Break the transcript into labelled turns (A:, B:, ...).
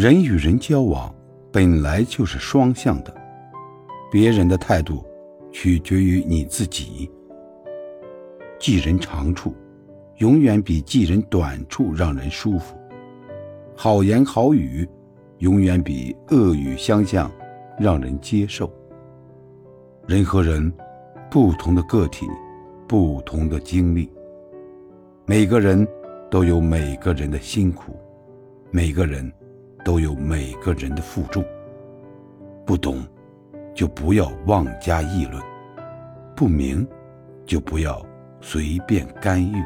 A: 人与人交往本来就是双向的，别人的态度取决于你自己。记人长处，永远比记人短处让人舒服；好言好语，永远比恶语相向让人接受。人和人，不同的个体，不同的经历。每个人都有每个人的辛苦，每个人都有每个人的负重。不懂，就不要妄加议论；不明，就不要随便干预。